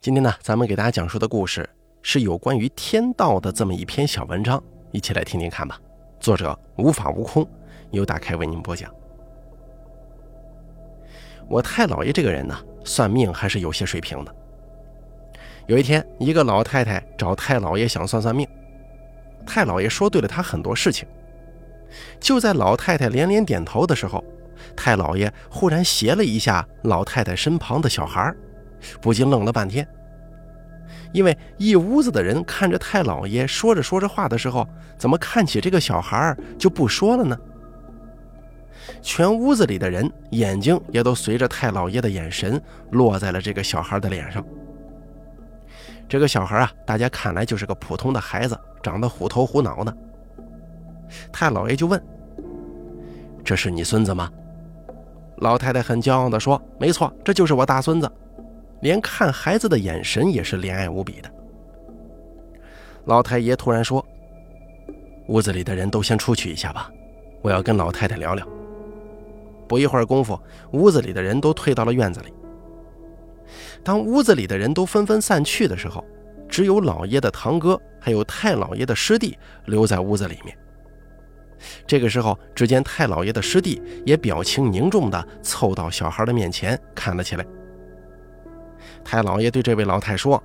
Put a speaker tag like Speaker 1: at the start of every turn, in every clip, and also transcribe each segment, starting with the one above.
Speaker 1: 今天呢，咱们给大家讲述的故事是有关于天道的这么一篇小文章，一起来听听看吧。作者无法无空，由打开为您播讲。我太姥爷这个人呢，算命还是有些水平的。有一天，一个老太太找太姥爷想算算命，太姥爷说对了她很多事情。就在老太太连连点头的时候，太姥爷忽然斜了一下老太太身旁的小孩不禁愣了半天，因为一屋子的人看着太老爷说着说着话的时候，怎么看起这个小孩就不说了呢？全屋子里的人眼睛也都随着太老爷的眼神落在了这个小孩的脸上。这个小孩啊，大家看来就是个普通的孩子，长得虎头虎脑的。太老爷就问：“这是你孙子吗？”老太太很骄傲地说：“没错，这就是我大孙子。”连看孩子的眼神也是怜爱无比的。老太爷突然说：“屋子里的人都先出去一下吧，我要跟老太太聊聊。”不一会儿功夫，屋子里的人都退到了院子里。当屋子里的人都纷纷散去的时候，只有老爷的堂哥还有太老爷的师弟留在屋子里面。这个时候，只见太老爷的师弟也表情凝重地凑到小孩的面前看了起来。太老爷对这位老太说：“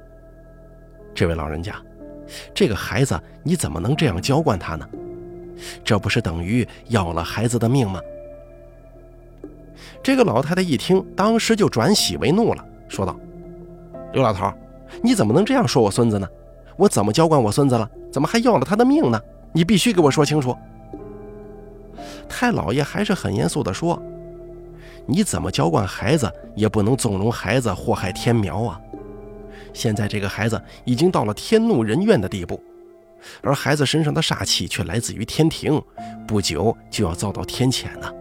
Speaker 1: 这位老人家，这个孩子你怎么能这样娇惯他呢？这不是等于要了孩子的命吗？”这个老太太一听，当时就转喜为怒了，说道：“刘老头，你怎么能这样说我孙子呢？我怎么娇惯我孙子了？怎么还要了他的命呢？你必须给我说清楚。”太老爷还是很严肃地说。你怎么娇惯孩子，也不能纵容孩子祸害天苗啊！现在这个孩子已经到了天怒人怨的地步，而孩子身上的煞气却来自于天庭，不久就要遭到天谴呢。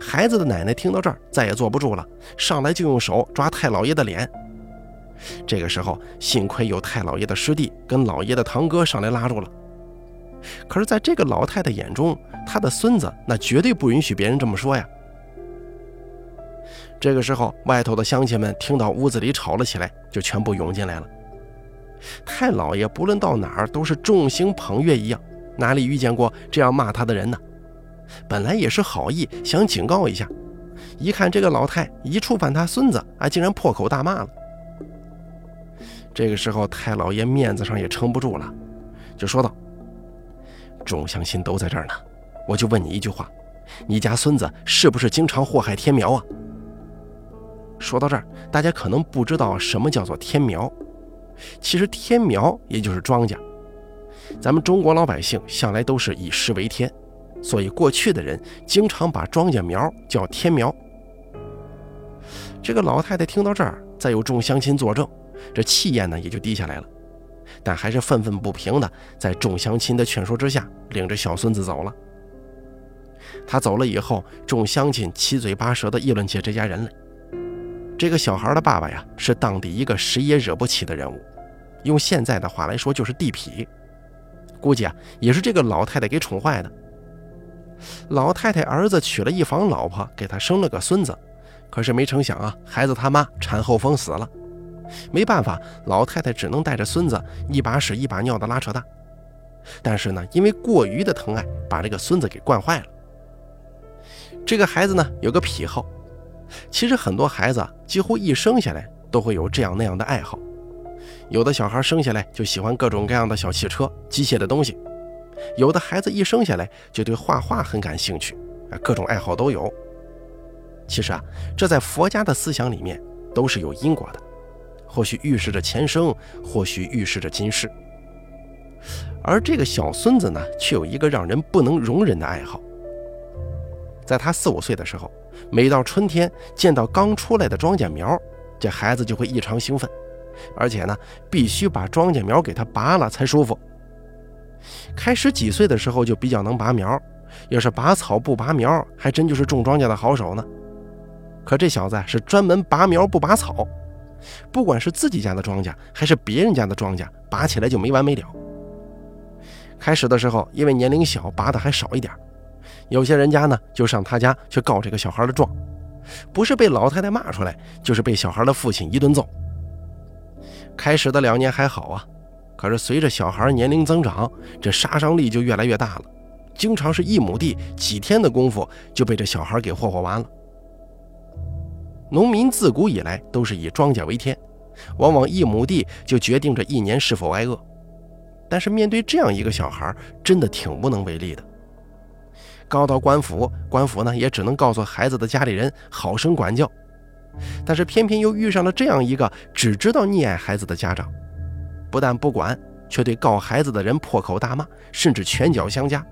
Speaker 1: 孩子的奶奶听到这儿，再也坐不住了，上来就用手抓太老爷的脸。这个时候，幸亏有太老爷的师弟跟老爷的堂哥上来拉住了。可是，在这个老太太眼中，她的孙子那绝对不允许别人这么说呀。这个时候，外头的乡亲们听到屋子里吵了起来，就全部涌进来了。太老爷不论到哪儿都是众星捧月一样，哪里遇见过这样骂他的人呢？本来也是好意，想警告一下，一看这个老太一触犯他孙子，啊，竟然破口大骂了。这个时候，太老爷面子上也撑不住了，就说道：“众乡亲都在这儿呢，我就问你一句话，你家孙子是不是经常祸害天苗啊？”说到这儿，大家可能不知道什么叫做天苗。其实天苗也就是庄稼。咱们中国老百姓向来都是以食为天，所以过去的人经常把庄稼苗叫天苗。这个老太太听到这儿，再有众乡亲作证，这气焰呢也就低下来了，但还是愤愤不平的，在众乡亲的劝说之下，领着小孙子走了。他走了以后，众乡亲七嘴八舌的议论起这家人来。这个小孩的爸爸呀，是当地一个谁也惹不起的人物，用现在的话来说就是地痞。估计啊，也是这个老太太给宠坏的。老太太儿子娶了一房老婆，给他生了个孙子，可是没成想啊，孩子他妈产后疯死了。没办法，老太太只能带着孙子一把屎一把尿的拉扯大。但是呢，因为过于的疼爱，把这个孙子给惯坏了。这个孩子呢，有个癖好。其实很多孩子几乎一生下来都会有这样那样的爱好，有的小孩生下来就喜欢各种各样的小汽车、机械的东西，有的孩子一生下来就对画画很感兴趣，啊，各种爱好都有。其实啊，这在佛家的思想里面都是有因果的，或许预示着前生，或许预示着今世。而这个小孙子呢，却有一个让人不能容忍的爱好，在他四五岁的时候。每到春天，见到刚出来的庄稼苗，这孩子就会异常兴奋，而且呢，必须把庄稼苗给他拔了才舒服。开始几岁的时候就比较能拔苗，要是拔草不拔苗，还真就是种庄稼的好手呢。可这小子是专门拔苗不拔草，不管是自己家的庄稼还是别人家的庄稼，拔起来就没完没了。开始的时候，因为年龄小，拔的还少一点。有些人家呢，就上他家去告这个小孩的状，不是被老太太骂出来，就是被小孩的父亲一顿揍。开始的两年还好啊，可是随着小孩年龄增长，这杀伤力就越来越大了，经常是一亩地几天的功夫就被这小孩给霍霍完了。农民自古以来都是以庄稼为天，往往一亩地就决定着一年是否挨饿。但是面对这样一个小孩，真的挺无能为力的。告到官府，官府呢也只能告诉孩子的家里人好生管教。但是偏偏又遇上了这样一个只知道溺爱孩子的家长，不但不管，却对告孩子的人破口大骂，甚至拳脚相加。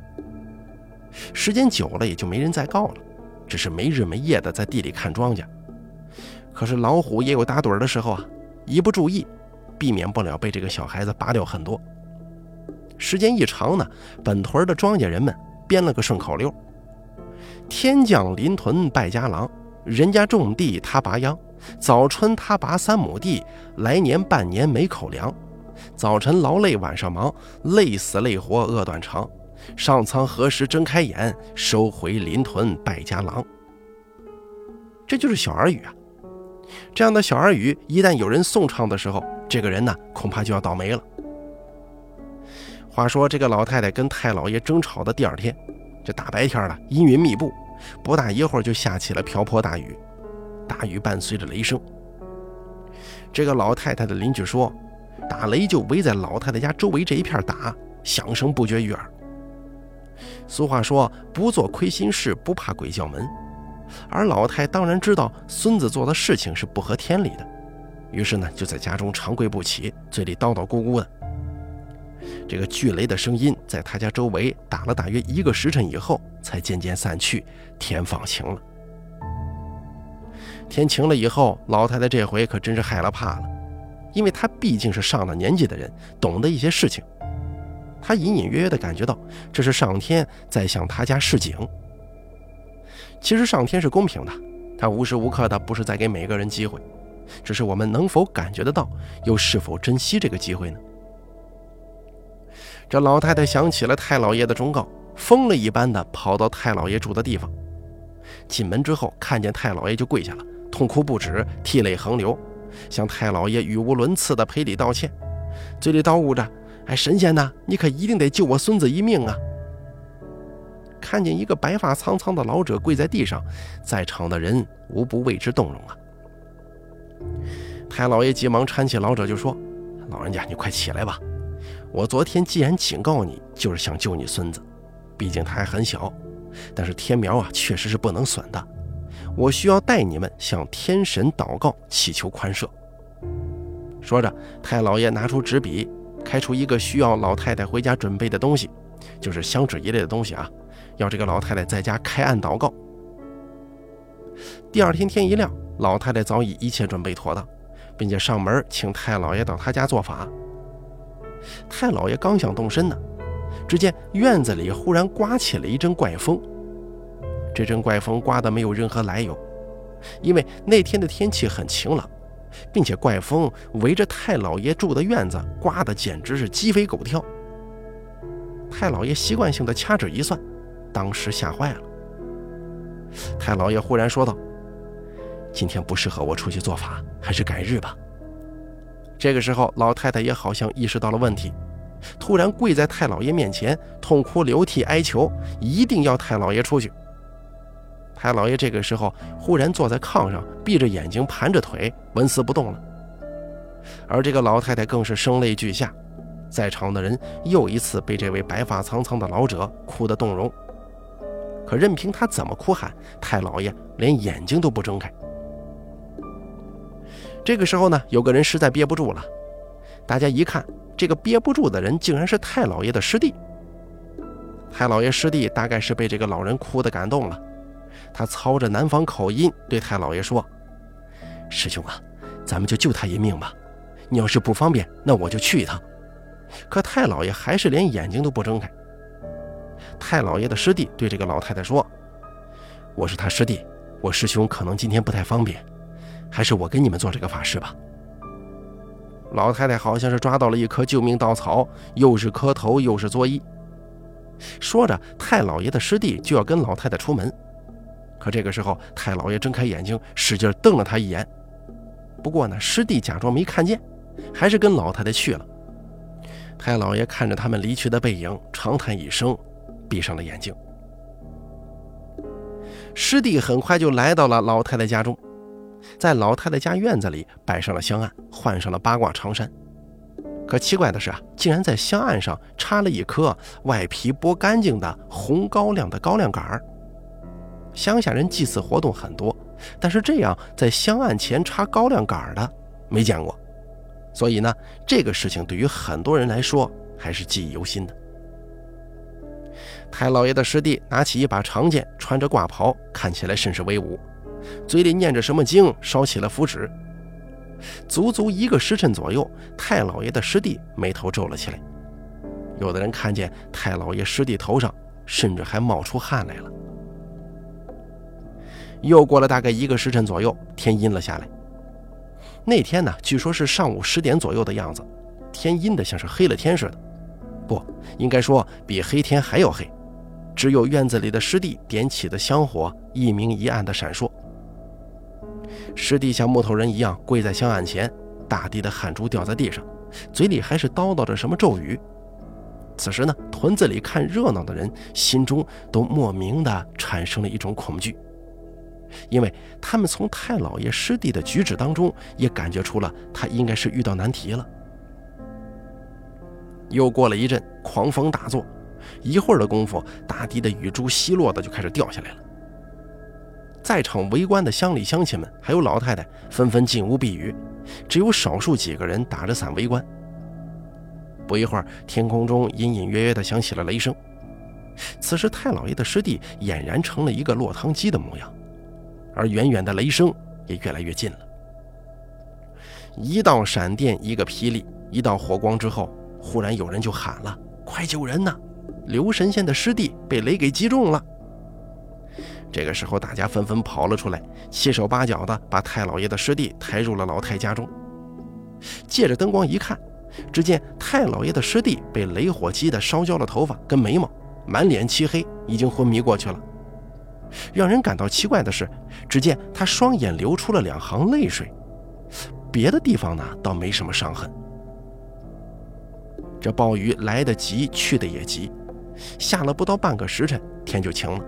Speaker 1: 时间久了，也就没人再告了，只是没日没夜的在地里看庄稼。可是老虎也有打盹的时候啊，一不注意，避免不了被这个小孩子拔掉很多。时间一长呢，本屯的庄稼人们编了个顺口溜：“天降临屯败家郎，人家种地他拔秧，早春他拔三亩地，来年半年没口粮。早晨劳累晚上忙，累死累活饿断肠。上苍何时睁开眼，收回临屯败家郎？”这就是小儿语啊。这样的小儿语，一旦有人颂唱的时候，这个人呢，恐怕就要倒霉了。话说，这个老太太跟太老爷争吵的第二天，这大白天的阴云密布，不大一会儿就下起了瓢泼大雨，大雨伴随着雷声。这个老太太的邻居说，打雷就围在老太太家周围这一片打，响声不绝于耳。俗话说，不做亏心事，不怕鬼叫门。而老太当然知道孙子做的事情是不合天理的，于是呢，就在家中长跪不起，嘴里叨叨咕咕的。这个巨雷的声音在他家周围打了大约一个时辰以后，才渐渐散去，天放晴了。天晴了以后，老太太这回可真是害了怕了，因为她毕竟是上了年纪的人，懂得一些事情。她隐隐约约地感觉到，这是上天在向她家示警。其实上天是公平的，他无时无刻的不是在给每个人机会，只是我们能否感觉得到，又是否珍惜这个机会呢？这老太太想起了太老爷的忠告，疯了一般的跑到太老爷住的地方。进门之后，看见太老爷就跪下了，痛哭不止，涕泪横流，向太老爷语无伦次的赔礼道歉，嘴里叨咕着：“哎，神仙呐，你可一定得救我孙子一命啊！”看见一个白发苍苍的老者跪在地上，在场的人无不为之动容啊！太老爷急忙搀起老者就说：“老人家，你快起来吧！我昨天既然警告你，就是想救你孙子，毕竟他还很小。但是天苗啊，确实是不能损的。我需要带你们向天神祷告，祈求宽赦。”说着，太老爷拿出纸笔，开出一个需要老太太回家准备的东西，就是香纸一类的东西啊。要这个老太太在家开案祷告。第二天天一亮，老太太早已一切准备妥当，并且上门请太老爷到她家做法。太老爷刚想动身呢，只见院子里忽然刮起了一阵怪风。这阵怪风刮得没有任何来由，因为那天的天气很晴朗，并且怪风围着太老爷住的院子刮得简直是鸡飞狗跳。太老爷习惯性的掐指一算。当时吓坏了，太老爷忽然说道：“今天不适合我出去做法，还是改日吧。”这个时候，老太太也好像意识到了问题，突然跪在太老爷面前，痛哭流涕哀求，一定要太老爷出去。太老爷这个时候忽然坐在炕上，闭着眼睛，盘着腿，纹丝不动了。而这个老太太更是声泪俱下，在场的人又一次被这位白发苍苍的老者哭得动容。可任凭他怎么哭喊，太老爷连眼睛都不睁开。这个时候呢，有个人实在憋不住了。大家一看，这个憋不住的人竟然是太老爷的师弟。太老爷师弟大概是被这个老人哭的感动了，他操着南方口音对太老爷说：“师兄啊，咱们就救他一命吧。你要是不方便，那我就去一趟。”可太老爷还是连眼睛都不睁开。太老爷的师弟对这个老太太说：“我是他师弟，我师兄可能今天不太方便，还是我给你们做这个法事吧。”老太太好像是抓到了一棵救命稻草，又是磕头又是作揖。说着，太老爷的师弟就要跟老太太出门，可这个时候，太老爷睁开眼睛，使劲瞪了他一眼。不过呢，师弟假装没看见，还是跟老太太去了。太老爷看着他们离去的背影，长叹一声，闭上了眼睛。师弟很快就来到了老太太家中，在老太太家院子里摆上了香案，换上了八卦长衫。可奇怪的是啊，竟然在香案上插了一颗外皮剥干净的红高粱的高粱杆儿。乡下人祭祀活动很多，但是这样在香案前插高粱杆儿的没见过，所以呢，这个事情对于很多人来说还是记忆犹新的。太老爷的师弟拿起一把长剑，穿着挂袍，看起来甚是威武，嘴里念着什么经，烧起了符纸。足足一个时辰左右，太老爷的师弟眉头皱了起来。有的人看见太老爷师弟头上甚至还冒出汗来了。又过了大概一个时辰左右，天阴了下来。那天呢，据说是上午十点左右的样子，天阴的像是黑了天似的，不应该说比黑天还要黑。只有院子里的师弟点起的香火一明一暗的闪烁。师弟像木头人一样跪在香案前，大滴的汗珠掉在地上，嘴里还是叨叨着什么咒语。此时呢，屯子里看热闹的人心中都莫名的产生了一种恐惧，因为他们从太老爷师弟的举止当中也感觉出了他应该是遇到难题了。又过了一阵，狂风大作，一会儿的功夫，大滴的雨珠稀落的就开始掉下来了。在场围观的乡里乡亲们，还有老太太，纷纷进屋避雨，只有少数几个人打着伞围观。不一会儿，天空中隐隐约约地响起了雷声。此时，太老爷的师弟俨然成了一个落汤鸡的模样，而远远的雷声也越来越近了。一道闪电，一个霹雳，一道火光之后，忽然有人就喊了：“快救人呐！刘神仙的师弟被雷给击中了！”这个时候，大家纷纷跑了出来，七手八脚的把太老爷的师弟抬入了老太家中。借着灯光一看，只见太老爷的师弟被雷火击得烧焦了头发跟眉毛，满脸漆黑，已经昏迷过去了。让人感到奇怪的是，只见他双眼流出了两行泪水，别的地方呢倒没什么伤痕。这暴雨来得急，去得也急，下了不到半个时辰，天就晴了。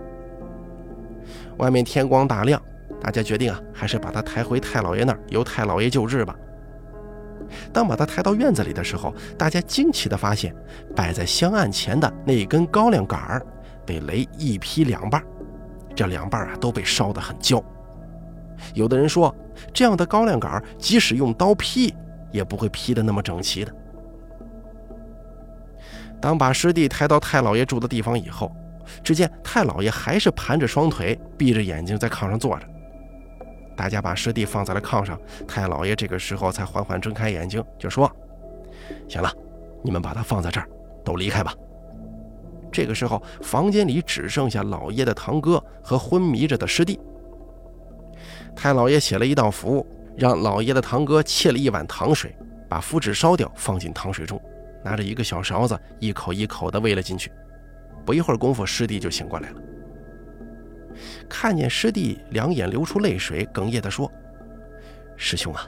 Speaker 1: 外面天光大亮，大家决定啊，还是把他抬回太老爷那儿，由太老爷救治吧。当把他抬到院子里的时候，大家惊奇地发现，摆在香案前的那根高粱杆儿被雷一劈两半，这两半啊都被烧得很焦。有的人说，这样的高粱杆即使用刀劈，也不会劈得那么整齐的。当把师弟抬到太老爷住的地方以后，只见太老爷还是盘着双腿，闭着眼睛在炕上坐着。大家把师弟放在了炕上，太老爷这个时候才缓缓睁开眼睛，就说：“行了，你们把他放在这儿，都离开吧。”这个时候，房间里只剩下老爷的堂哥和昏迷着的师弟。太老爷写了一道符，让老爷的堂哥沏了一碗糖水，把符纸烧掉，放进糖水中，拿着一个小勺子，一口一口地喂了进去。不一会儿功夫，师弟就醒过来了。看见师弟两眼流出泪水，哽咽地说：“师兄啊，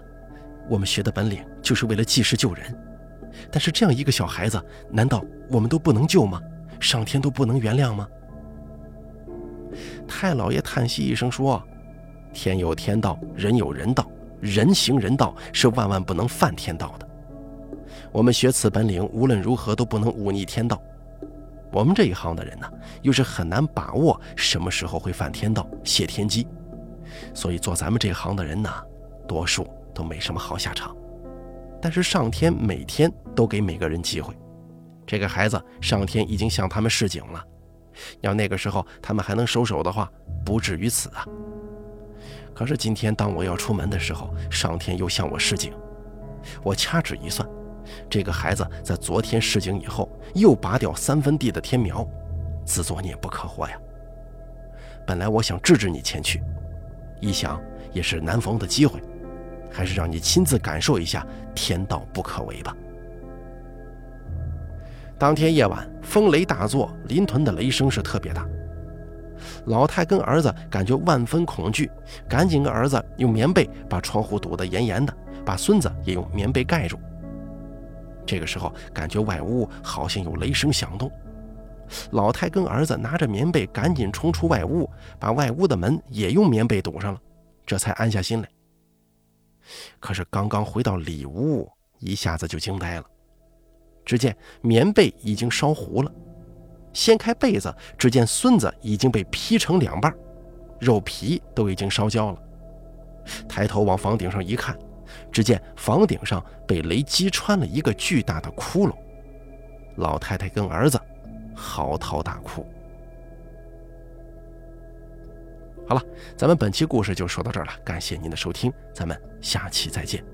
Speaker 1: 我们学的本领就是为了济世救人，但是这样一个小孩子，难道我们都不能救吗？上天都不能原谅吗？”太老爷叹息一声说：“天有天道，人有人道，人行人道是万万不能犯天道的。我们学此本领，无论如何都不能忤逆天道。”我们这一行的人呢，又是很难把握什么时候会犯天道、泄天机，所以做咱们这一行的人呢，多数都没什么好下场。但是上天每天都给每个人机会，这个孩子上天已经向他们示警了，要那个时候他们还能收手的话，不至于此啊。可是今天当我要出门的时候，上天又向我示警，我掐指一算。这个孩子在昨天示警以后，又拔掉三分地的天苗，自作孽不可活呀！本来我想制止你前去，一想也是难逢的机会，还是让你亲自感受一下天道不可违吧。当天夜晚，风雷大作，临屯的雷声是特别大。老太跟儿子感觉万分恐惧，赶紧跟儿子用棉被把窗户堵得严严的，把孙子也用棉被盖住。这个时候，感觉外屋好像有雷声响动。老太跟儿子拿着棉被，赶紧冲出外屋，把外屋的门也用棉被堵上了，这才安下心来。可是刚刚回到里屋，一下子就惊呆了。只见棉被已经烧糊了，掀开被子，只见孙子已经被劈成两半，肉皮都已经烧焦了。抬头往房顶上一看，只见房顶上被雷击穿了一个巨大的窟窿。老太太跟儿子嚎啕大哭。好了，咱们本期故事就说到这儿了，感谢您的收听，咱们下期再见。